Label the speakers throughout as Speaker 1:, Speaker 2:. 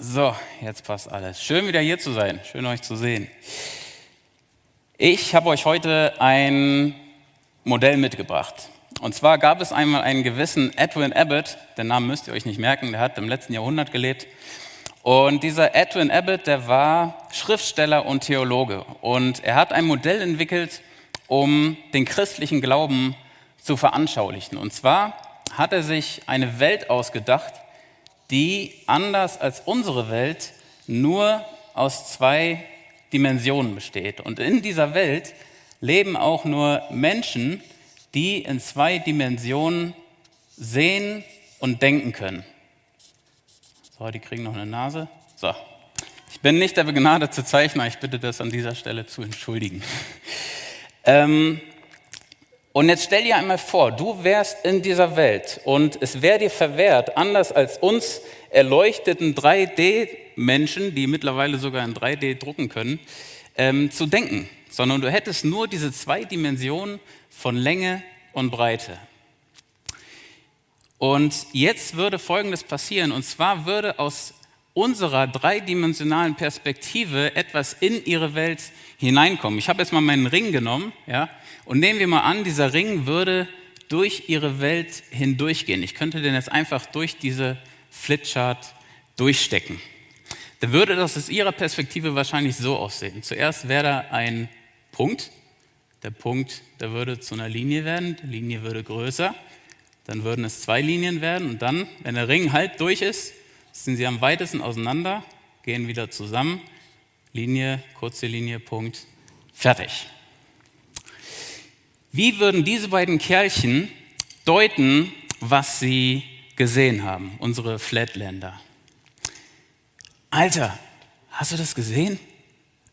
Speaker 1: So, jetzt passt alles. Schön wieder hier zu sein, schön euch zu sehen. Ich habe euch heute ein Modell mitgebracht. Und zwar gab es einmal einen gewissen Edwin Abbott, den Namen müsst ihr euch nicht merken, der hat im letzten Jahrhundert gelebt. Und dieser Edwin Abbott, der war Schriftsteller und Theologe. Und er hat ein Modell entwickelt, um den christlichen Glauben zu veranschaulichen. Und zwar hat er sich eine Welt ausgedacht, die anders als unsere Welt nur aus zwei Dimensionen besteht. Und in dieser Welt leben auch nur Menschen, die in zwei Dimensionen sehen und denken können. So, die kriegen noch eine Nase. So. Ich bin nicht der begnadete Zeichner, ich bitte das an dieser Stelle zu entschuldigen. Ähm, und jetzt stell dir einmal vor, du wärst in dieser Welt und es wäre dir verwehrt, anders als uns erleuchteten 3D-Menschen, die mittlerweile sogar in 3D drucken können, ähm, zu denken, sondern du hättest nur diese zwei Dimensionen von Länge und Breite. Und jetzt würde Folgendes passieren, und zwar würde aus unserer dreidimensionalen Perspektive etwas in ihre Welt hineinkommen. Ich habe jetzt mal meinen Ring genommen, ja, und nehmen wir mal an, dieser Ring würde durch ihre Welt hindurchgehen. Ich könnte den jetzt einfach durch diese Flipchart durchstecken. Dann würde das aus ihrer Perspektive wahrscheinlich so aussehen. Zuerst wäre da ein Punkt. Der Punkt, der würde zu einer Linie werden. Die Linie würde größer. Dann würden es zwei Linien werden. Und dann, wenn der Ring halt durch ist, sind sie am weitesten auseinander, gehen wieder zusammen. Linie, kurze Linie, Punkt, fertig. Wie würden diese beiden Kerlchen deuten, was sie gesehen haben, unsere Flatlander? Alter, hast du das gesehen?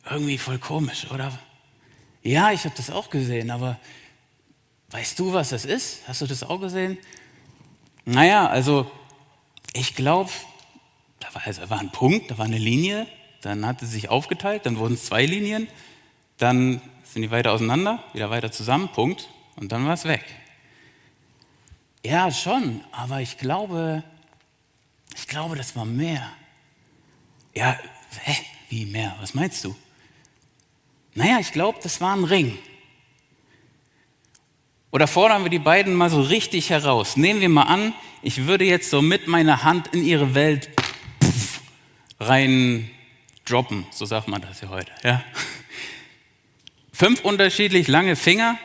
Speaker 1: Irgendwie voll komisch, oder? Ja, ich habe das auch gesehen, aber weißt du, was das ist? Hast du das auch gesehen? Naja, also ich glaube, da war, also, da war ein Punkt, da war eine Linie, dann hat sie sich aufgeteilt, dann wurden es zwei Linien, dann sind die weiter auseinander, wieder weiter zusammen, Punkt, und dann war es weg. Ja, schon, aber ich glaube, ich glaube, das war mehr. Ja, hä, wie mehr? Was meinst du? Naja, ich glaube, das war ein Ring. Oder fordern wir die beiden mal so richtig heraus. Nehmen wir mal an, ich würde jetzt so mit meiner Hand in ihre Welt rein droppen, so sagt man das ja heute. Ja? Fünf unterschiedlich lange Finger,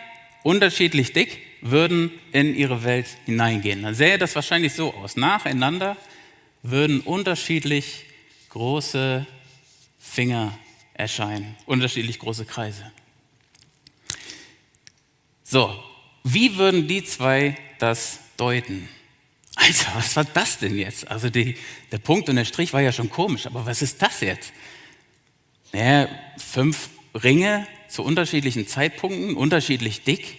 Speaker 1: unterschiedlich dick, würden in ihre Welt hineingehen. Dann sähe das wahrscheinlich so aus. Nacheinander würden unterschiedlich große Finger erscheinen, unterschiedlich große Kreise. So, wie würden die zwei das deuten? Alter, was war das denn jetzt? Also die, der Punkt und der Strich war ja schon komisch, aber was ist das jetzt? Naja, fünf Ringe zu unterschiedlichen Zeitpunkten, unterschiedlich dick?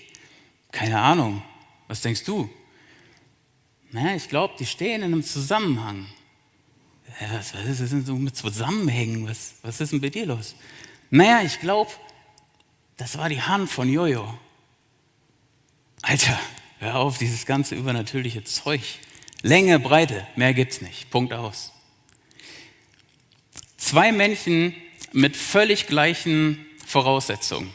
Speaker 1: Keine Ahnung. Was denkst du? Na, ich glaube, die stehen in einem Zusammenhang. Ja, was, was ist denn so mit Zusammenhängen? Was, was ist denn bei dir los? Naja, ich glaube, das war die Hand von Jojo. Alter, hör auf, dieses ganze übernatürliche Zeug. Länge, Breite, mehr gibt's nicht. Punkt aus. Zwei Männchen mit völlig gleichen Voraussetzungen,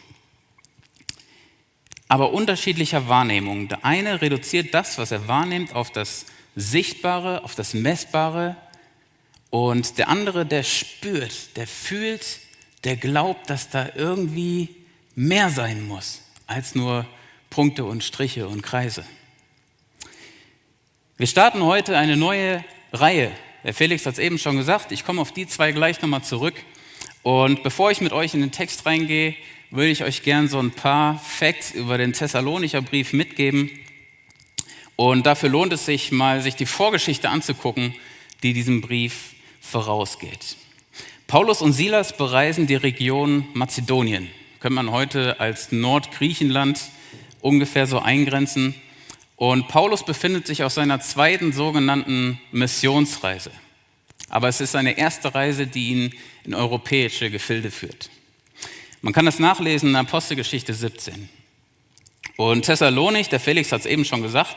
Speaker 1: aber unterschiedlicher Wahrnehmung. Der eine reduziert das, was er wahrnimmt, auf das Sichtbare, auf das Messbare und der andere, der spürt, der fühlt, der glaubt, dass da irgendwie mehr sein muss als nur Punkte und Striche und Kreise. Wir starten heute eine neue Reihe. Der Felix hat es eben schon gesagt, ich komme auf die zwei gleich nochmal zurück. Und bevor ich mit euch in den Text reingehe, würde ich euch gern so ein paar Facts über den Thessalonicher Brief mitgeben. Und dafür lohnt es sich mal, sich die Vorgeschichte anzugucken, die diesem Brief vorausgeht. Paulus und Silas bereisen die Region Mazedonien. Könnte man heute als Nordgriechenland ungefähr so eingrenzen. Und Paulus befindet sich auf seiner zweiten sogenannten Missionsreise. Aber es ist seine erste Reise, die ihn in europäische Gefilde führt. Man kann das nachlesen in Apostelgeschichte 17. Und Thessalonik, der Felix hat es eben schon gesagt,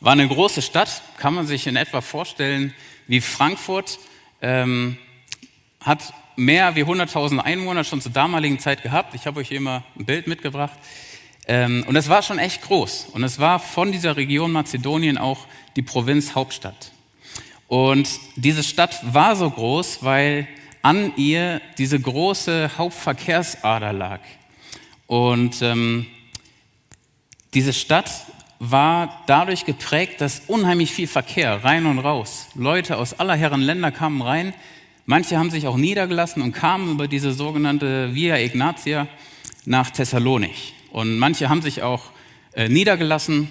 Speaker 1: war eine große Stadt, kann man sich in etwa vorstellen wie Frankfurt, ähm, hat mehr wie 100.000 Einwohner schon zur damaligen Zeit gehabt. Ich habe euch hier mal ein Bild mitgebracht. Ähm, und es war schon echt groß. Und es war von dieser Region Mazedonien auch die Provinzhauptstadt. Und diese Stadt war so groß, weil an ihr diese große Hauptverkehrsader lag. Und ähm, diese Stadt war dadurch geprägt, dass unheimlich viel Verkehr rein und raus. Leute aus aller Herren Länder kamen rein. Manche haben sich auch niedergelassen und kamen über diese sogenannte Via Ignatia nach Thessalonich. Und manche haben sich auch äh, niedergelassen.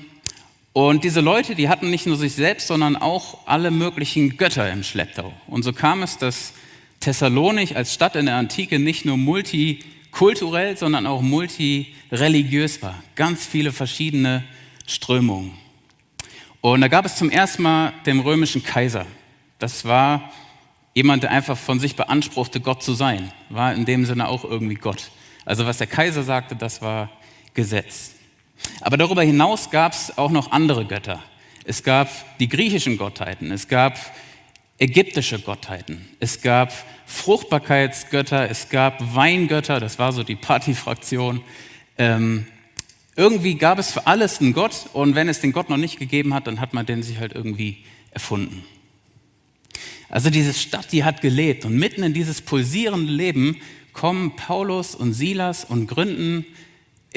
Speaker 1: Und diese Leute, die hatten nicht nur sich selbst, sondern auch alle möglichen Götter im Schlepptau. Und so kam es, dass Thessalonich als Stadt in der Antike nicht nur multikulturell, sondern auch multireligiös war. Ganz viele verschiedene Strömungen. Und da gab es zum ersten Mal den römischen Kaiser. Das war jemand, der einfach von sich beanspruchte, Gott zu sein. War in dem Sinne auch irgendwie Gott. Also was der Kaiser sagte, das war Gesetz. Aber darüber hinaus gab es auch noch andere Götter. Es gab die griechischen Gottheiten, es gab ägyptische Gottheiten, es gab Fruchtbarkeitsgötter, es gab Weingötter, das war so die Partyfraktion. Ähm, irgendwie gab es für alles einen Gott und wenn es den Gott noch nicht gegeben hat, dann hat man den sich halt irgendwie erfunden. Also diese Stadt, die hat gelebt und mitten in dieses pulsierende Leben kommen Paulus und Silas und gründen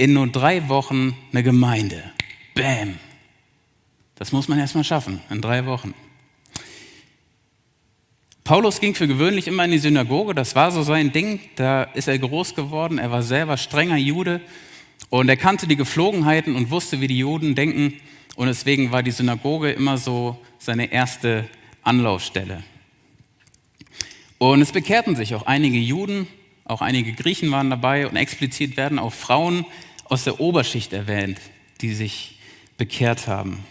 Speaker 1: in nur drei Wochen eine Gemeinde. Bäm. Das muss man erstmal schaffen, in drei Wochen. Paulus ging für gewöhnlich immer in die Synagoge, das war so sein Ding, da ist er groß geworden, er war selber strenger Jude und er kannte die Geflogenheiten und wusste, wie die Juden denken und deswegen war die Synagoge immer so seine erste Anlaufstelle. Und es bekehrten sich auch einige Juden, auch einige Griechen waren dabei und explizit werden auch Frauen aus der Oberschicht erwähnt, die sich bekehrt haben.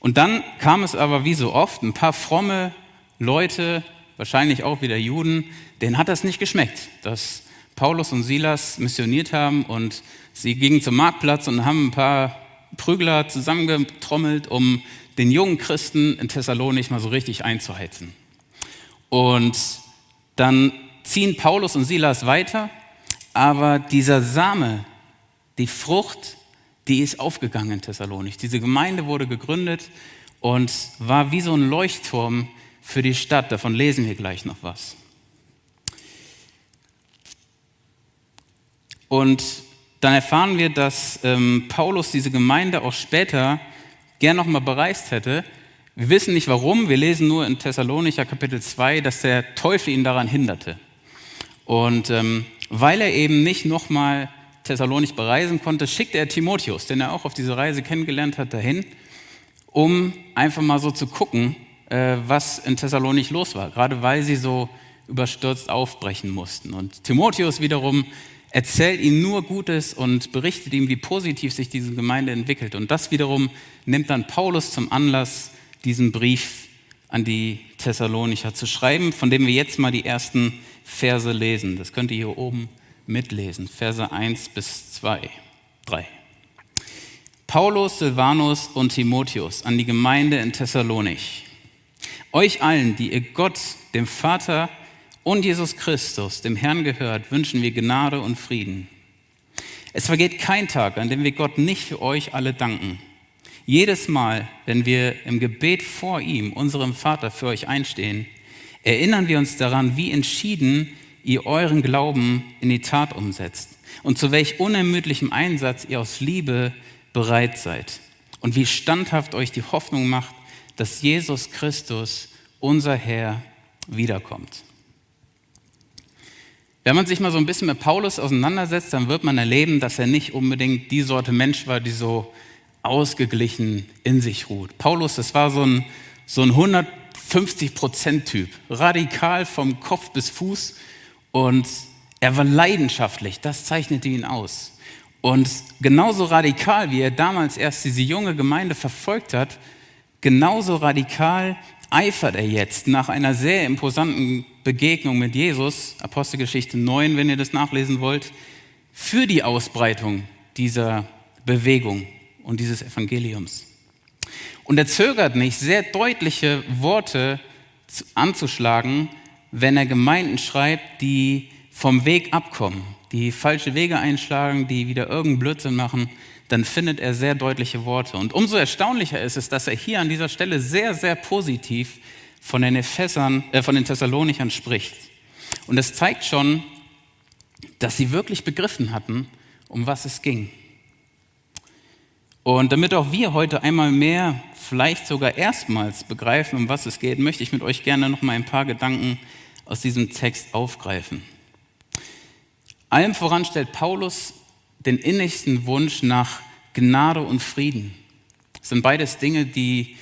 Speaker 1: Und dann kam es aber wie so oft, ein paar fromme Leute, wahrscheinlich auch wieder Juden, denen hat das nicht geschmeckt, dass Paulus und Silas missioniert haben und sie gingen zum Marktplatz und haben ein paar Prügler zusammengetrommelt, um den jungen Christen in Thessalonich mal so richtig einzuheizen. Und dann ziehen Paulus und Silas weiter, aber dieser Same, die Frucht, die ist aufgegangen in Thessalonich. Diese Gemeinde wurde gegründet und war wie so ein Leuchtturm für die Stadt. Davon lesen wir gleich noch was. Und dann erfahren wir, dass ähm, Paulus diese Gemeinde auch später gern nochmal bereist hätte. Wir wissen nicht warum, wir lesen nur in Thessalonicher Kapitel 2, dass der Teufel ihn daran hinderte. Und ähm, weil er eben nicht nochmal Thessalonich bereisen konnte, schickte er Timotheus, den er auch auf diese Reise kennengelernt hat, dahin, um einfach mal so zu gucken, äh, was in Thessalonich los war, gerade weil sie so überstürzt aufbrechen mussten. Und Timotheus wiederum erzählt ihm nur Gutes und berichtet ihm, wie positiv sich diese Gemeinde entwickelt. Und das wiederum nimmt dann Paulus zum Anlass, diesen Brief an die Thessalonicher zu schreiben, von dem wir jetzt mal die ersten Verse lesen. Das könnt ihr hier oben mitlesen. Verse 1 bis 2, 3. Paulus, Silvanus und Timotheus an die Gemeinde in Thessalonich. Euch allen, die ihr Gott, dem Vater und Jesus Christus, dem Herrn gehört, wünschen wir Gnade und Frieden. Es vergeht kein Tag, an dem wir Gott nicht für euch alle danken. Jedes Mal, wenn wir im Gebet vor ihm, unserem Vater, für euch einstehen, erinnern wir uns daran, wie entschieden ihr euren Glauben in die Tat umsetzt und zu welch unermüdlichem Einsatz ihr aus Liebe bereit seid und wie standhaft euch die Hoffnung macht, dass Jesus Christus, unser Herr, wiederkommt. Wenn man sich mal so ein bisschen mit Paulus auseinandersetzt, dann wird man erleben, dass er nicht unbedingt die Sorte Mensch war, die so ausgeglichen in sich ruht. Paulus, das war so ein, so ein 150-Prozent-Typ, radikal vom Kopf bis Fuß und er war leidenschaftlich, das zeichnete ihn aus. Und genauso radikal, wie er damals erst diese junge Gemeinde verfolgt hat, genauso radikal eifert er jetzt nach einer sehr imposanten Begegnung mit Jesus, Apostelgeschichte 9, wenn ihr das nachlesen wollt, für die Ausbreitung dieser Bewegung und dieses Evangeliums. Und er zögert nicht, sehr deutliche Worte anzuschlagen, wenn er Gemeinden schreibt, die vom Weg abkommen, die falsche Wege einschlagen, die wieder irgendeinen Blödsinn machen, dann findet er sehr deutliche Worte. Und umso erstaunlicher ist es, dass er hier an dieser Stelle sehr, sehr positiv von den, Ephesern, äh, von den Thessalonichern spricht. Und es zeigt schon, dass sie wirklich begriffen hatten, um was es ging. Und damit auch wir heute einmal mehr, vielleicht sogar erstmals begreifen, um was es geht, möchte ich mit euch gerne noch mal ein paar Gedanken aus diesem Text aufgreifen. Allem voran stellt Paulus den innigsten Wunsch nach Gnade und Frieden. Das sind beides Dinge, die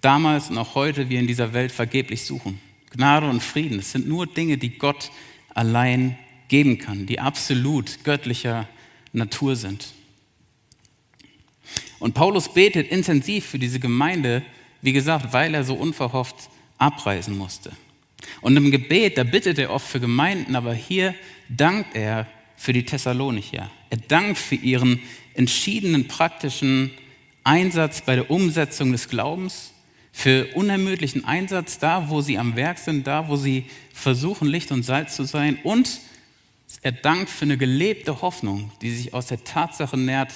Speaker 1: damals und auch heute wir in dieser Welt vergeblich suchen. Gnade und Frieden, das sind nur Dinge, die Gott allein geben kann, die absolut göttlicher Natur sind. Und Paulus betet intensiv für diese Gemeinde, wie gesagt, weil er so unverhofft abreisen musste. Und im Gebet, da bittet er oft für Gemeinden, aber hier dankt er für die Thessalonicher. Er dankt für ihren entschiedenen praktischen Einsatz bei der Umsetzung des Glaubens, für unermüdlichen Einsatz da, wo sie am Werk sind, da, wo sie versuchen, Licht und Salz zu sein. Und er dankt für eine gelebte Hoffnung, die sich aus der Tatsache nährt,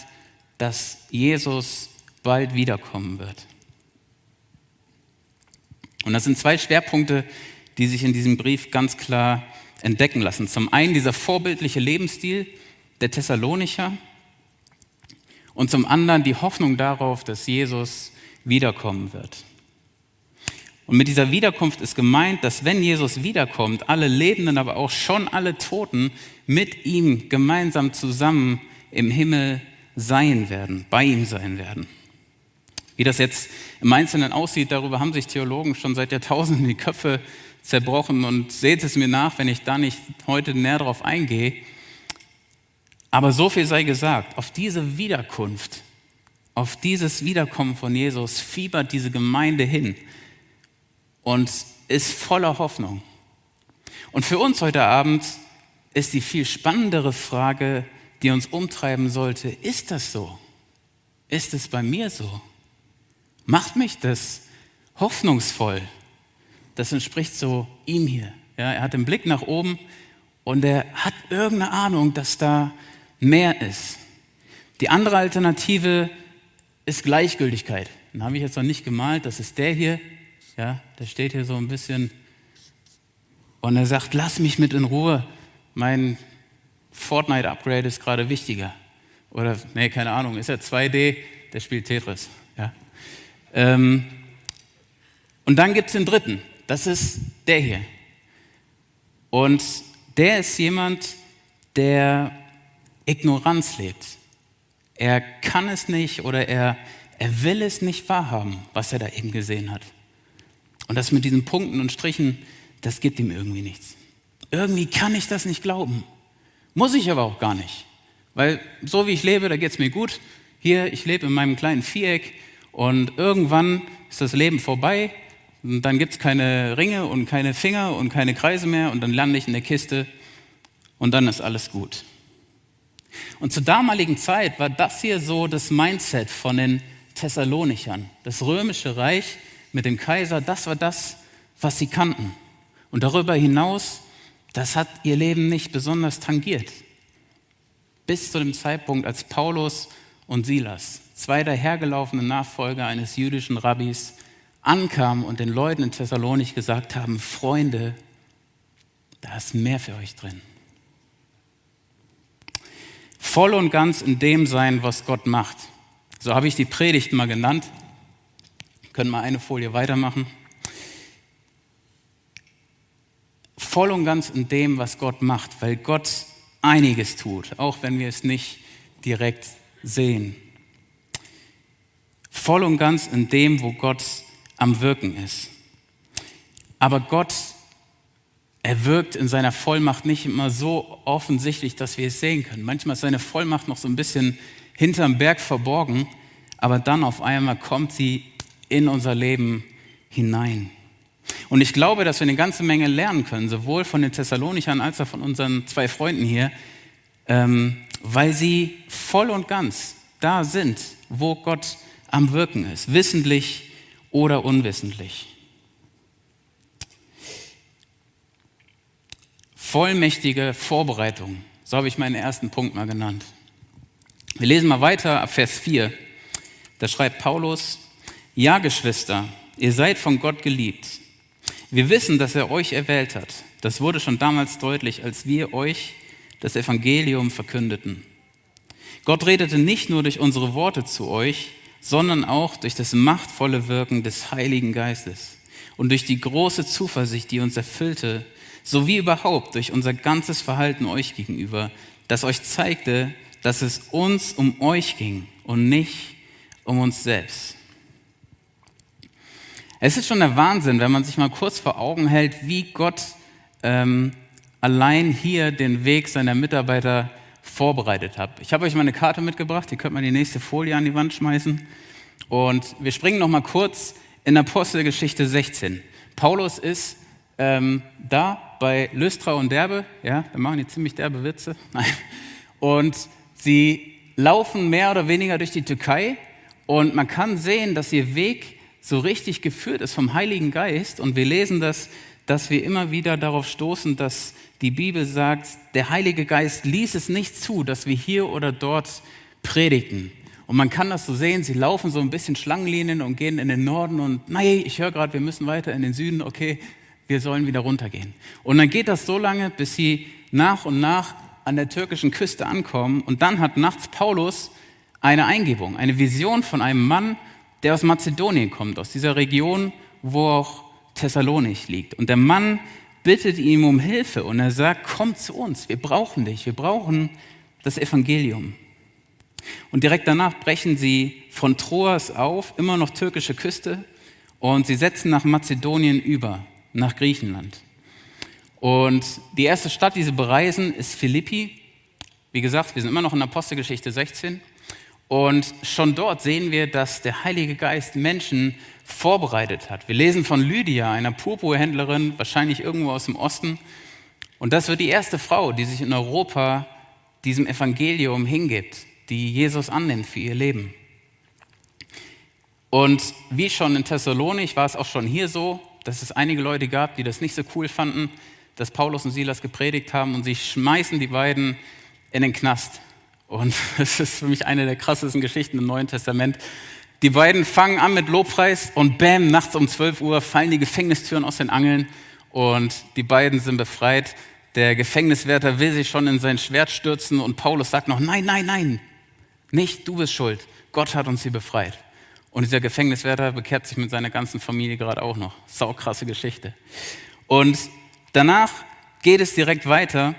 Speaker 1: dass Jesus bald wiederkommen wird. Und das sind zwei Schwerpunkte, die sich in diesem Brief ganz klar entdecken lassen. Zum einen dieser vorbildliche Lebensstil der Thessalonicher und zum anderen die Hoffnung darauf, dass Jesus wiederkommen wird. Und mit dieser Wiederkunft ist gemeint, dass wenn Jesus wiederkommt, alle Lebenden, aber auch schon alle Toten mit ihm gemeinsam zusammen im Himmel sein werden, bei ihm sein werden. Wie das jetzt im Einzelnen aussieht, darüber haben sich Theologen schon seit Jahrtausenden die Köpfe zerbrochen und seht es mir nach, wenn ich da nicht heute näher darauf eingehe. Aber so viel sei gesagt, auf diese Wiederkunft, auf dieses Wiederkommen von Jesus fiebert diese Gemeinde hin und ist voller Hoffnung. Und für uns heute Abend ist die viel spannendere Frage, die uns umtreiben sollte, ist das so? Ist es bei mir so? Macht mich das hoffnungsvoll? Das entspricht so ihm hier. Ja, er hat den Blick nach oben und er hat irgendeine Ahnung, dass da mehr ist. Die andere Alternative ist Gleichgültigkeit. Den habe ich jetzt noch nicht gemalt, das ist der hier. Ja, der steht hier so ein bisschen und er sagt, lass mich mit in Ruhe. Mein Fortnite-Upgrade ist gerade wichtiger. Oder, nee, keine Ahnung, ist er 2D, der spielt Tetris. Ja. Ähm, und dann gibt es den dritten, das ist der hier. Und der ist jemand, der Ignoranz lebt. Er kann es nicht oder er, er will es nicht wahrhaben, was er da eben gesehen hat. Und das mit diesen Punkten und Strichen, das gibt ihm irgendwie nichts. Irgendwie kann ich das nicht glauben. Muss ich aber auch gar nicht. Weil so wie ich lebe, da geht es mir gut. Hier, ich lebe in meinem kleinen Viereck und irgendwann ist das Leben vorbei. Und dann gibt es keine Ringe und keine Finger und keine Kreise mehr und dann lande ich in der Kiste und dann ist alles gut. Und zur damaligen Zeit war das hier so das Mindset von den Thessalonichern. Das römische Reich mit dem Kaiser, das war das, was sie kannten. Und darüber hinaus, das hat ihr Leben nicht besonders tangiert. Bis zu dem Zeitpunkt, als Paulus und Silas, zwei dahergelaufene Nachfolger eines jüdischen Rabbis, ankamen und den Leuten in Thessalonich gesagt haben, Freunde, da ist mehr für euch drin. Voll und ganz in dem sein, was Gott macht. So habe ich die Predigt mal genannt. Können wir eine Folie weitermachen. Voll und ganz in dem, was Gott macht, weil Gott einiges tut, auch wenn wir es nicht direkt sehen. Voll und ganz in dem, wo Gott am Wirken ist. Aber Gott, er wirkt in seiner Vollmacht nicht immer so offensichtlich, dass wir es sehen können. Manchmal ist seine Vollmacht noch so ein bisschen hinterm Berg verborgen, aber dann auf einmal kommt sie in unser Leben hinein. Und ich glaube, dass wir eine ganze Menge lernen können, sowohl von den Thessalonichern als auch von unseren zwei Freunden hier, ähm, weil sie voll und ganz da sind, wo Gott am Wirken ist, wissentlich oder unwissentlich. vollmächtige Vorbereitung. So habe ich meinen ersten Punkt mal genannt. Wir lesen mal weiter ab Vers 4. Da schreibt Paulus, ja Geschwister, ihr seid von Gott geliebt. Wir wissen, dass er euch erwählt hat. Das wurde schon damals deutlich, als wir euch das Evangelium verkündeten. Gott redete nicht nur durch unsere Worte zu euch, sondern auch durch das machtvolle Wirken des Heiligen Geistes und durch die große Zuversicht, die uns erfüllte, sowie überhaupt durch unser ganzes Verhalten euch gegenüber, das euch zeigte, dass es uns um euch ging und nicht um uns selbst. Es ist schon der Wahnsinn, wenn man sich mal kurz vor Augen hält, wie Gott ähm, allein hier den Weg seiner Mitarbeiter vorbereitet hat. Ich habe euch mal eine Karte mitgebracht, die könnt man die nächste Folie an die Wand schmeißen. Und wir springen noch mal kurz in Apostelgeschichte 16. Paulus ist ähm, da bei Lystra und Derbe, ja, da machen die ziemlich derbe Witze. Nein. Und sie laufen mehr oder weniger durch die Türkei und man kann sehen, dass ihr Weg so richtig geführt ist vom Heiligen Geist. Und wir lesen das, dass wir immer wieder darauf stoßen, dass die Bibel sagt, der Heilige Geist ließ es nicht zu, dass wir hier oder dort predigten. Und man kann das so sehen, sie laufen so ein bisschen Schlangenlinien und gehen in den Norden und, nein, ich höre gerade, wir müssen weiter in den Süden, okay, wir sollen wieder runtergehen. Und dann geht das so lange, bis sie nach und nach an der türkischen Küste ankommen. Und dann hat nachts Paulus eine Eingebung, eine Vision von einem Mann, der aus Mazedonien kommt, aus dieser Region, wo auch Thessalonich liegt. Und der Mann bittet ihm um Hilfe und er sagt, komm zu uns, wir brauchen dich, wir brauchen das Evangelium. Und direkt danach brechen sie von Troas auf, immer noch türkische Küste, und sie setzen nach Mazedonien über, nach Griechenland. Und die erste Stadt, die sie bereisen, ist Philippi. Wie gesagt, wir sind immer noch in Apostelgeschichte 16. Und schon dort sehen wir, dass der Heilige Geist Menschen vorbereitet hat. Wir lesen von Lydia, einer Purpurhändlerin, wahrscheinlich irgendwo aus dem Osten. Und das wird die erste Frau, die sich in Europa diesem Evangelium hingibt die Jesus annimmt für ihr Leben. Und wie schon in Thessalonik war es auch schon hier so, dass es einige Leute gab, die das nicht so cool fanden, dass Paulus und Silas gepredigt haben und sie schmeißen die beiden in den Knast. Und das ist für mich eine der krassesten Geschichten im Neuen Testament. Die beiden fangen an mit Lobpreis und bam, nachts um 12 Uhr fallen die Gefängnistüren aus den Angeln und die beiden sind befreit. Der Gefängniswärter will sich schon in sein Schwert stürzen und Paulus sagt noch, nein, nein, nein, nicht, du bist schuld. Gott hat uns hier befreit. Und dieser Gefängniswärter bekehrt sich mit seiner ganzen Familie gerade auch noch. Saukrasse Geschichte. Und danach geht es direkt weiter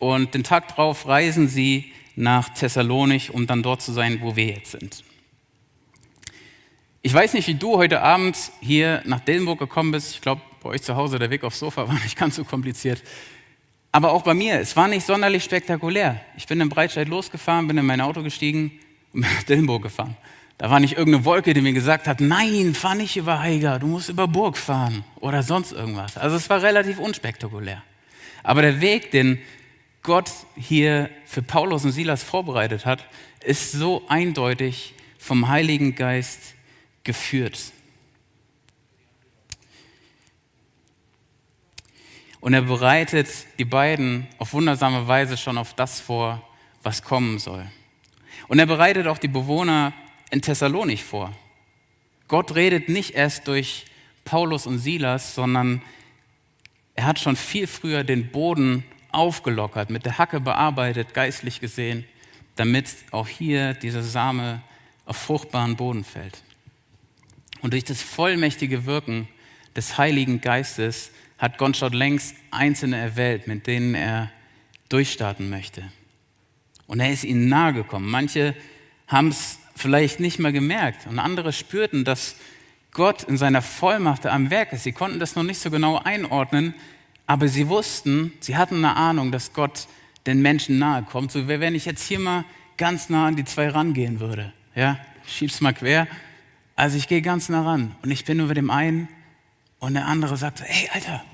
Speaker 1: und den Tag drauf reisen sie nach Thessalonich, um dann dort zu sein, wo wir jetzt sind. Ich weiß nicht, wie du heute Abend hier nach Dillenburg gekommen bist. Ich glaube, bei euch zu Hause der Weg aufs Sofa war nicht ganz so kompliziert. Aber auch bei mir, es war nicht sonderlich spektakulär. Ich bin in Breitscheid losgefahren, bin in mein Auto gestiegen und bin nach Dillenburg gefahren. Da war nicht irgendeine Wolke, die mir gesagt hat, nein, fahr nicht über Haiger, du musst über Burg fahren oder sonst irgendwas. Also es war relativ unspektakulär. Aber der Weg, den Gott hier für Paulus und Silas vorbereitet hat, ist so eindeutig vom Heiligen Geist geführt. Und er bereitet die beiden auf wundersame Weise schon auf das vor, was kommen soll. Und er bereitet auch die Bewohner in Thessalonich vor. Gott redet nicht erst durch Paulus und Silas, sondern er hat schon viel früher den Boden aufgelockert, mit der Hacke bearbeitet, geistlich gesehen, damit auch hier dieser Same auf fruchtbaren Boden fällt. Und durch das vollmächtige Wirken des Heiligen Geistes hat Gott schon längst Einzelne erwählt, mit denen er durchstarten möchte. Und er ist ihnen nahe gekommen. Manche haben es vielleicht nicht mehr gemerkt und andere spürten, dass Gott in seiner Vollmacht am Werk ist. Sie konnten das noch nicht so genau einordnen, aber sie wussten, sie hatten eine Ahnung, dass Gott den Menschen nahe kommt. So wie wenn ich jetzt hier mal ganz nah an die zwei rangehen würde. Ja, schieb's mal quer. Also ich gehe ganz nah ran und ich bin über dem einen und der andere sagt, hey Alter,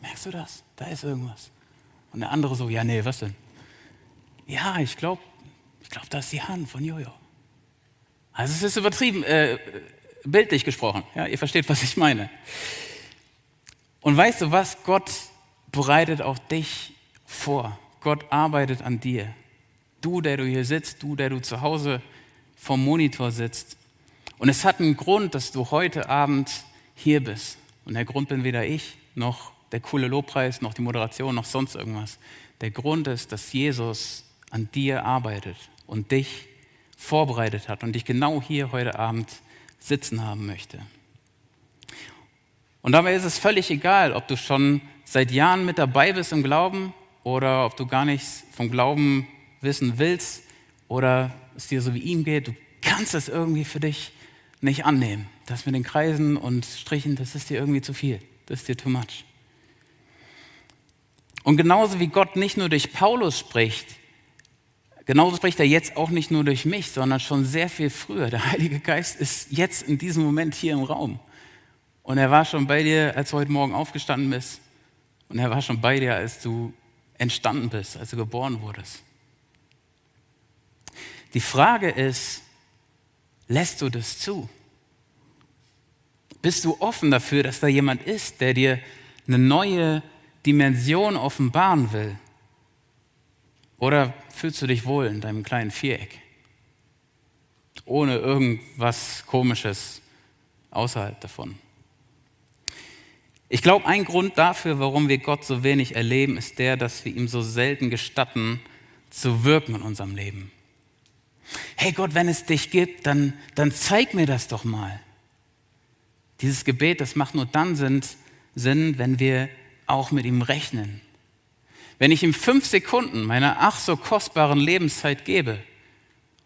Speaker 1: merkst du das? Da ist irgendwas. Und der andere so, ja, nee, was denn? Ja, ich glaube, ich glaube, das ist die Hand von Jojo. Also es ist übertrieben, äh, bildlich gesprochen. Ja, ihr versteht, was ich meine. Und weißt du was? Gott bereitet auch dich vor. Gott arbeitet an dir. Du, der du hier sitzt, du, der du zu Hause vom Monitor sitzt. Und es hat einen Grund, dass du heute Abend hier bist. Und der Grund bin weder ich, noch der coole Lobpreis, noch die Moderation, noch sonst irgendwas. Der Grund ist, dass Jesus an dir arbeitet und dich vorbereitet hat und dich genau hier heute Abend sitzen haben möchte. Und dabei ist es völlig egal, ob du schon seit Jahren mit dabei bist im Glauben oder ob du gar nichts vom Glauben wissen willst oder es dir so wie ihm geht. Du kannst es irgendwie für dich nicht annehmen. Das mit den Kreisen und Strichen, das ist dir irgendwie zu viel. Das ist dir too much. Und genauso wie Gott nicht nur durch Paulus spricht, genauso spricht er jetzt auch nicht nur durch mich, sondern schon sehr viel früher. Der Heilige Geist ist jetzt in diesem Moment hier im Raum. Und er war schon bei dir, als du heute Morgen aufgestanden bist. Und er war schon bei dir, als du entstanden bist, als du geboren wurdest. Die Frage ist, lässt du das zu? Bist du offen dafür, dass da jemand ist, der dir eine neue Dimension offenbaren will? Oder fühlst du dich wohl in deinem kleinen Viereck? Ohne irgendwas Komisches außerhalb davon. Ich glaube, ein Grund dafür, warum wir Gott so wenig erleben, ist der, dass wir ihm so selten gestatten, zu wirken in unserem Leben. Hey Gott, wenn es dich gibt, dann, dann zeig mir das doch mal. Dieses Gebet, das macht nur dann Sinn, Sinn, wenn wir auch mit ihm rechnen. Wenn ich ihm fünf Sekunden meiner ach so kostbaren Lebenszeit gebe,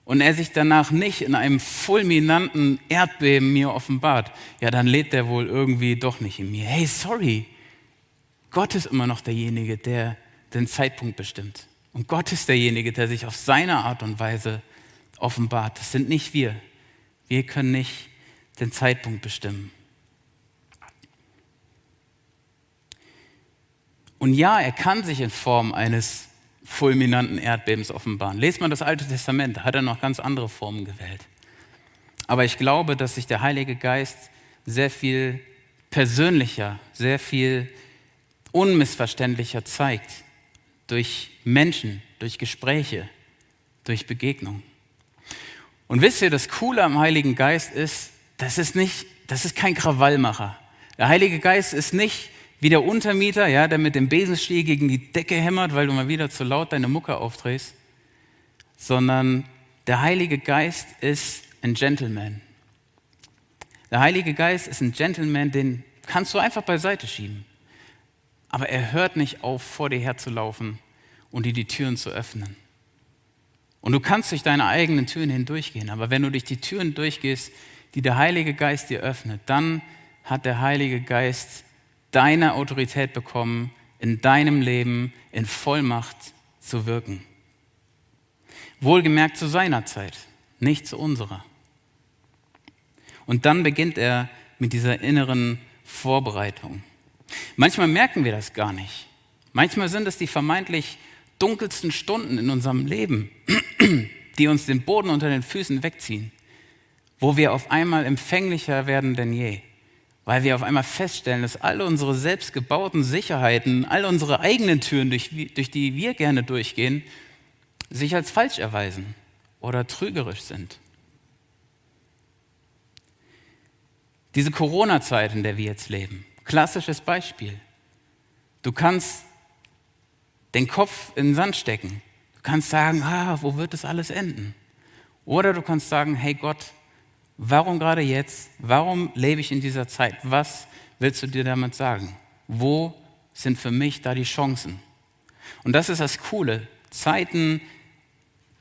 Speaker 1: und er sich danach nicht in einem fulminanten Erdbeben mir offenbart, ja, dann lebt er wohl irgendwie doch nicht in mir. Hey, sorry, Gott ist immer noch derjenige, der den Zeitpunkt bestimmt. Und Gott ist derjenige, der sich auf seine Art und Weise offenbart. Das sind nicht wir. Wir können nicht den Zeitpunkt bestimmen. Und ja, er kann sich in Form eines fulminanten Erdbebens offenbaren. Lest mal das Alte Testament, da hat er noch ganz andere Formen gewählt. Aber ich glaube, dass sich der Heilige Geist sehr viel persönlicher, sehr viel unmissverständlicher zeigt durch Menschen, durch Gespräche, durch Begegnung. Und wisst ihr, das Coole am Heiligen Geist ist, das ist nicht, das ist kein Krawallmacher. Der Heilige Geist ist nicht wie der Untermieter, ja, der mit dem Besenstiel gegen die Decke hämmert, weil du mal wieder zu laut deine Mucke aufdrehst, sondern der Heilige Geist ist ein Gentleman. Der Heilige Geist ist ein Gentleman, den kannst du einfach beiseite schieben. Aber er hört nicht auf, vor dir herzulaufen und dir die Türen zu öffnen. Und du kannst durch deine eigenen Türen hindurchgehen, aber wenn du durch die Türen durchgehst, die der Heilige Geist dir öffnet, dann hat der Heilige Geist deine Autorität bekommen, in deinem Leben in Vollmacht zu wirken. Wohlgemerkt zu seiner Zeit, nicht zu unserer. Und dann beginnt er mit dieser inneren Vorbereitung. Manchmal merken wir das gar nicht. Manchmal sind es die vermeintlich dunkelsten Stunden in unserem Leben, die uns den Boden unter den Füßen wegziehen, wo wir auf einmal empfänglicher werden denn je weil wir auf einmal feststellen, dass all unsere selbstgebauten Sicherheiten, all unsere eigenen Türen, durch, durch die wir gerne durchgehen, sich als falsch erweisen oder trügerisch sind. Diese Corona-Zeit, in der wir jetzt leben, klassisches Beispiel. Du kannst den Kopf in den Sand stecken. Du kannst sagen, ah, wo wird das alles enden? Oder du kannst sagen, hey Gott, Warum gerade jetzt? Warum lebe ich in dieser Zeit? Was willst du dir damit sagen? Wo sind für mich da die Chancen? Und das ist das Coole. Zeiten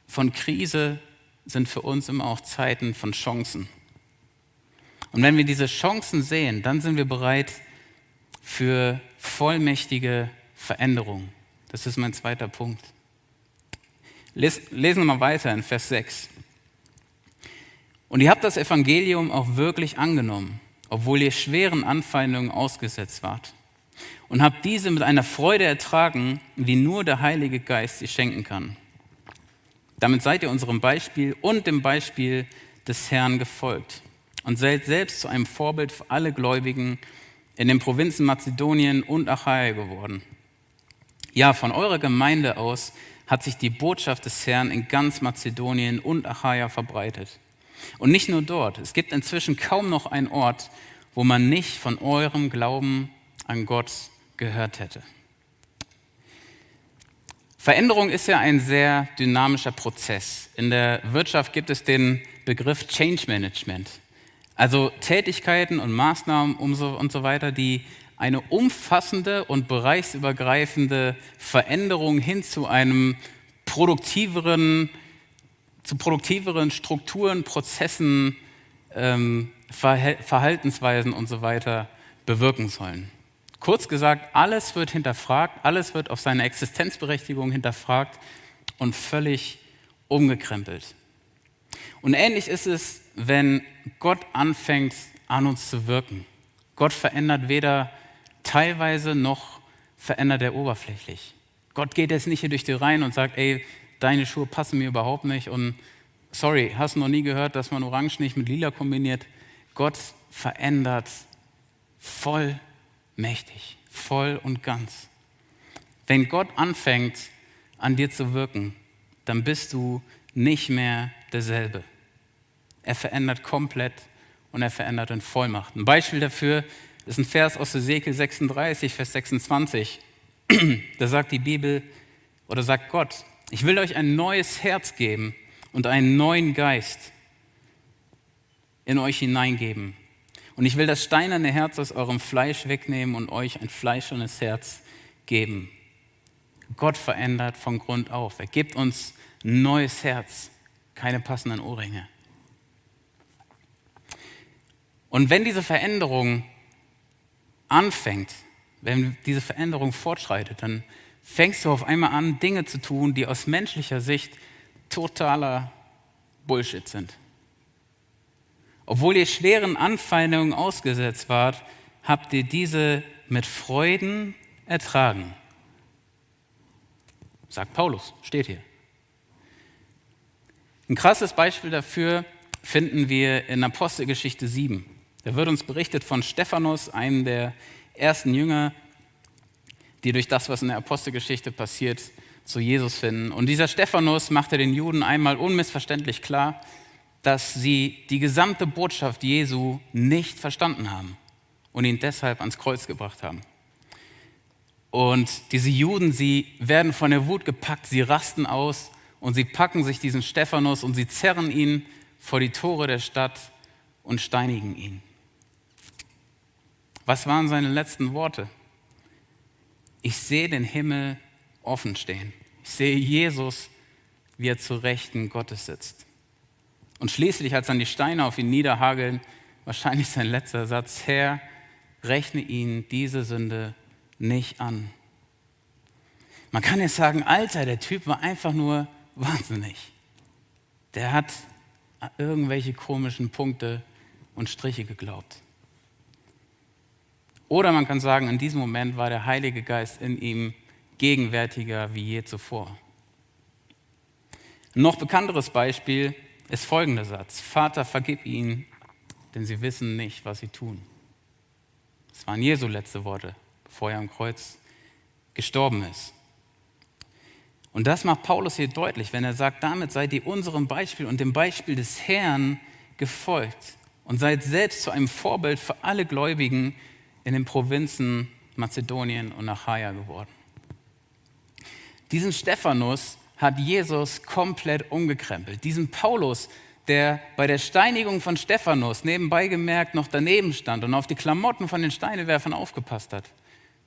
Speaker 1: von Krise sind für uns immer auch Zeiten von Chancen. Und wenn wir diese Chancen sehen, dann sind wir bereit für vollmächtige Veränderungen. Das ist mein zweiter Punkt. Lesen wir mal weiter in Vers 6. Und ihr habt das Evangelium auch wirklich angenommen, obwohl ihr schweren Anfeindungen ausgesetzt wart. Und habt diese mit einer Freude ertragen, wie nur der Heilige Geist sie schenken kann. Damit seid ihr unserem Beispiel und dem Beispiel des Herrn gefolgt und seid selbst zu einem Vorbild für alle Gläubigen in den Provinzen Mazedonien und Achaia geworden. Ja, von eurer Gemeinde aus hat sich die Botschaft des Herrn in ganz Mazedonien und Achaia verbreitet. Und nicht nur dort. Es gibt inzwischen kaum noch einen Ort, wo man nicht von eurem Glauben an Gott gehört hätte. Veränderung ist ja ein sehr dynamischer Prozess. In der Wirtschaft gibt es den Begriff Change Management, also Tätigkeiten und Maßnahmen und so, und so weiter, die eine umfassende und bereichsübergreifende Veränderung hin zu einem produktiveren, zu produktiveren Strukturen, Prozessen, ähm, Verhaltensweisen und so weiter bewirken sollen. Kurz gesagt, alles wird hinterfragt, alles wird auf seine Existenzberechtigung hinterfragt und völlig umgekrempelt. Und ähnlich ist es, wenn Gott anfängt an uns zu wirken. Gott verändert weder teilweise noch verändert er oberflächlich. Gott geht jetzt nicht hier durch die Reihen und sagt, ey, deine Schuhe passen mir überhaupt nicht und sorry, hast du noch nie gehört, dass man Orange nicht mit Lila kombiniert? Gott verändert voll mächtig, voll und ganz. Wenn Gott anfängt an dir zu wirken, dann bist du nicht mehr derselbe. Er verändert komplett und er verändert in Vollmacht. Ein Beispiel dafür ist ein Vers aus Ezekiel 36, Vers 26. Da sagt die Bibel oder sagt Gott, ich will euch ein neues Herz geben und einen neuen Geist in euch hineingeben. Und ich will das steinerne Herz aus eurem Fleisch wegnehmen und euch ein fleischernes Herz geben. Gott verändert von Grund auf. Er gibt uns ein neues Herz, keine passenden Ohrringe. Und wenn diese Veränderung anfängt, wenn diese Veränderung fortschreitet, dann fängst du auf einmal an, Dinge zu tun, die aus menschlicher Sicht totaler Bullshit sind. Obwohl ihr schweren Anfeindungen ausgesetzt wart, habt ihr diese mit Freuden ertragen. Sagt Paulus, steht hier. Ein krasses Beispiel dafür finden wir in Apostelgeschichte 7. Da wird uns berichtet von Stephanus, einem der ersten Jünger, die durch das, was in der Apostelgeschichte passiert, zu Jesus finden. Und dieser Stephanus machte den Juden einmal unmissverständlich klar, dass sie die gesamte Botschaft Jesu nicht verstanden haben und ihn deshalb ans Kreuz gebracht haben. Und diese Juden, sie werden von der Wut gepackt, sie rasten aus und sie packen sich diesen Stephanus und sie zerren ihn vor die Tore der Stadt und steinigen ihn. Was waren seine letzten Worte? Ich sehe den Himmel offen stehen. Ich sehe Jesus, wie er zu Rechten Gottes sitzt. Und schließlich, als dann die Steine auf ihn niederhageln, wahrscheinlich sein letzter Satz, Herr, rechne ihnen diese Sünde nicht an. Man kann jetzt sagen, Alter, der Typ war einfach nur wahnsinnig. Der hat irgendwelche komischen Punkte und Striche geglaubt. Oder man kann sagen, in diesem Moment war der Heilige Geist in ihm gegenwärtiger wie je zuvor. Ein noch bekannteres Beispiel ist folgender Satz. Vater, vergib ihnen, denn sie wissen nicht, was sie tun. Das waren Jesu letzte Worte, bevor er am Kreuz gestorben ist. Und das macht Paulus hier deutlich, wenn er sagt, damit seid ihr unserem Beispiel und dem Beispiel des Herrn gefolgt und seid selbst zu einem Vorbild für alle Gläubigen, in den Provinzen Mazedonien und Achaia geworden. Diesen Stephanus hat Jesus komplett umgekrempelt. Diesen Paulus, der bei der Steinigung von Stephanus nebenbei gemerkt noch daneben stand und auf die Klamotten von den Steinewerfern aufgepasst hat.